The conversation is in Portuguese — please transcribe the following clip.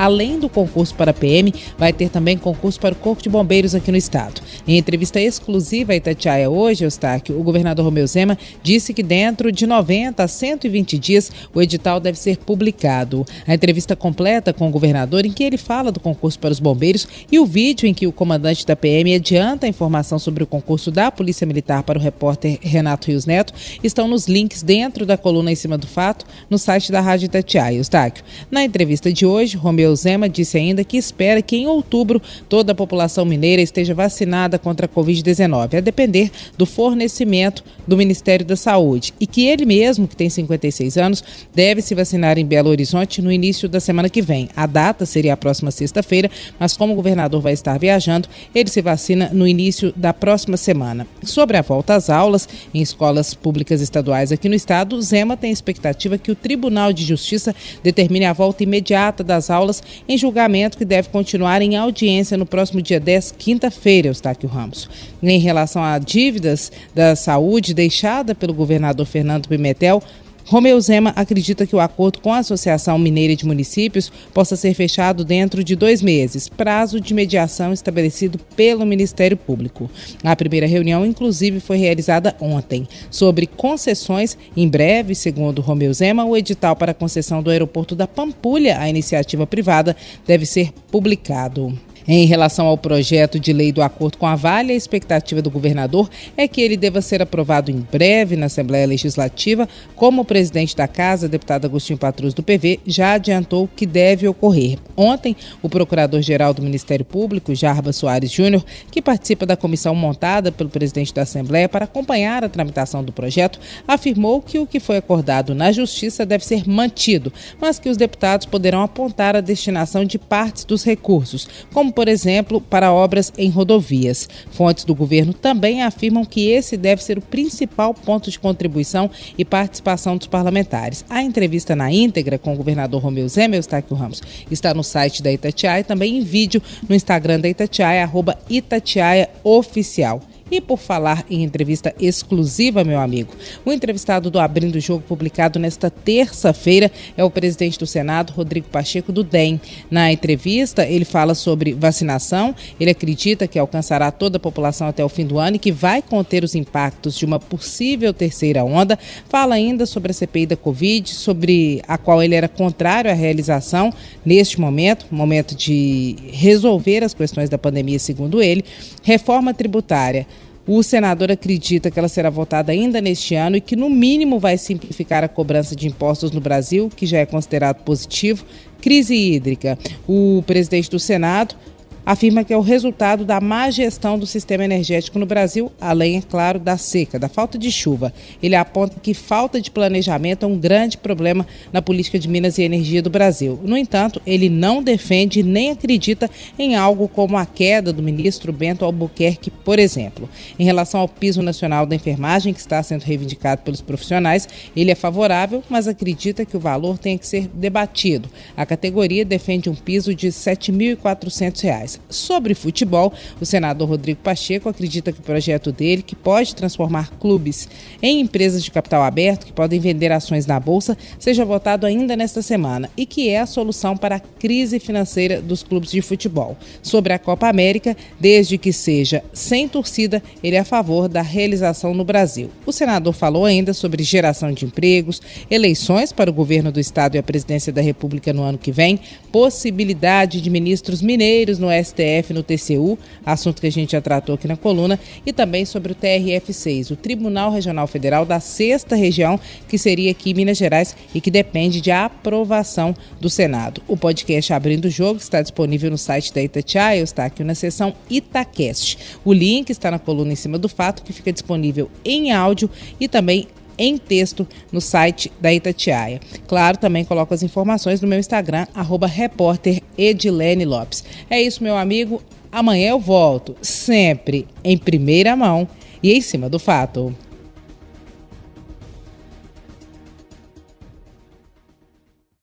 Além do concurso para PM, vai ter também concurso para o Corpo de Bombeiros aqui no estado. Em entrevista exclusiva à Itatiaia hoje, Eustáquio, o governador Romeu Zema disse que dentro de 90 a 120 dias o edital deve ser publicado. A entrevista completa com o governador, em que ele fala do concurso para os bombeiros, e o vídeo em que o comandante da PM adianta a informação sobre o concurso da Polícia Militar para o repórter Renato Rios Neto, estão nos links dentro da coluna em cima do fato no site da Rádio Itatiaia. Eustáquio, na entrevista de hoje, Romeu Zema disse ainda que espera que em outubro toda a população mineira esteja vacinada contra a Covid-19, a depender do fornecimento do Ministério da Saúde. E que ele mesmo, que tem 56 anos, deve se vacinar em Belo Horizonte no início da semana que vem. A data seria a próxima sexta-feira, mas como o governador vai estar viajando, ele se vacina no início da próxima semana. Sobre a volta às aulas em escolas públicas estaduais aqui no estado, Zema tem expectativa que o Tribunal de Justiça determine a volta imediata das aulas em julgamento que deve continuar em audiência no próximo dia 10, quinta-feira, Eustáquio Ramos. Em relação a dívidas da saúde deixada pelo governador Fernando Pimentel, Romeu Zema acredita que o acordo com a Associação Mineira de Municípios possa ser fechado dentro de dois meses, prazo de mediação estabelecido pelo Ministério Público. A primeira reunião, inclusive, foi realizada ontem. Sobre concessões, em breve, segundo Romeu Zema, o edital para concessão do aeroporto da Pampulha à iniciativa privada deve ser publicado. Em relação ao projeto de lei do acordo com a Vale, a expectativa do governador é que ele deva ser aprovado em breve na Assembleia Legislativa, como o presidente da Casa, deputado Agostinho Patrus do PV, já adiantou que deve ocorrer. Ontem, o procurador-geral do Ministério Público, Jarba Soares Júnior, que participa da comissão montada pelo presidente da Assembleia para acompanhar a tramitação do projeto, afirmou que o que foi acordado na Justiça deve ser mantido, mas que os deputados poderão apontar a destinação de partes dos recursos, como como, por exemplo, para obras em rodovias. Fontes do governo também afirmam que esse deve ser o principal ponto de contribuição e participação dos parlamentares. A entrevista na íntegra com o governador Romeu Zema Eustáquio Ramos está no site da Itatiaia e também em vídeo no Instagram da Itatiaia, arroba Itatiaia Oficial. E por falar em entrevista exclusiva, meu amigo, o entrevistado do Abrindo o Jogo, publicado nesta terça-feira, é o presidente do Senado, Rodrigo Pacheco, do DEM. Na entrevista, ele fala sobre vacinação, ele acredita que alcançará toda a população até o fim do ano e que vai conter os impactos de uma possível terceira onda. Fala ainda sobre a CPI da Covid, sobre a qual ele era contrário à realização neste momento, momento de resolver as questões da pandemia, segundo ele, reforma tributária. O senador acredita que ela será votada ainda neste ano e que, no mínimo, vai simplificar a cobrança de impostos no Brasil, que já é considerado positivo. Crise hídrica. O presidente do Senado afirma que é o resultado da má gestão do sistema energético no Brasil, além, é claro, da seca, da falta de chuva. Ele aponta que falta de planejamento é um grande problema na política de Minas e Energia do Brasil. No entanto, ele não defende nem acredita em algo como a queda do ministro Bento Albuquerque, por exemplo. Em relação ao piso nacional da enfermagem, que está sendo reivindicado pelos profissionais, ele é favorável, mas acredita que o valor tem que ser debatido. A categoria defende um piso de R$ 7.400. Sobre futebol, o senador Rodrigo Pacheco acredita que o projeto dele, que pode transformar clubes em empresas de capital aberto que podem vender ações na bolsa, seja votado ainda nesta semana e que é a solução para a crise financeira dos clubes de futebol. Sobre a Copa América, desde que seja sem torcida, ele é a favor da realização no Brasil. O senador falou ainda sobre geração de empregos, eleições para o governo do estado e a presidência da República no ano que vem, possibilidade de ministros mineiros no STF no TCU, assunto que a gente já tratou aqui na coluna, e também sobre o TRF6, o Tribunal Regional Federal da Sexta Região, que seria aqui em Minas Gerais e que depende de aprovação do Senado. O podcast Abrindo o Jogo está disponível no site da Itatiaia, está aqui na seção Itacast. O link está na coluna em cima do fato, que fica disponível em áudio e também em texto no site da Itatiaia. Claro, também coloco as informações no meu Instagram, arroba. É isso, meu amigo. Amanhã eu volto, sempre em primeira mão e em cima do fato.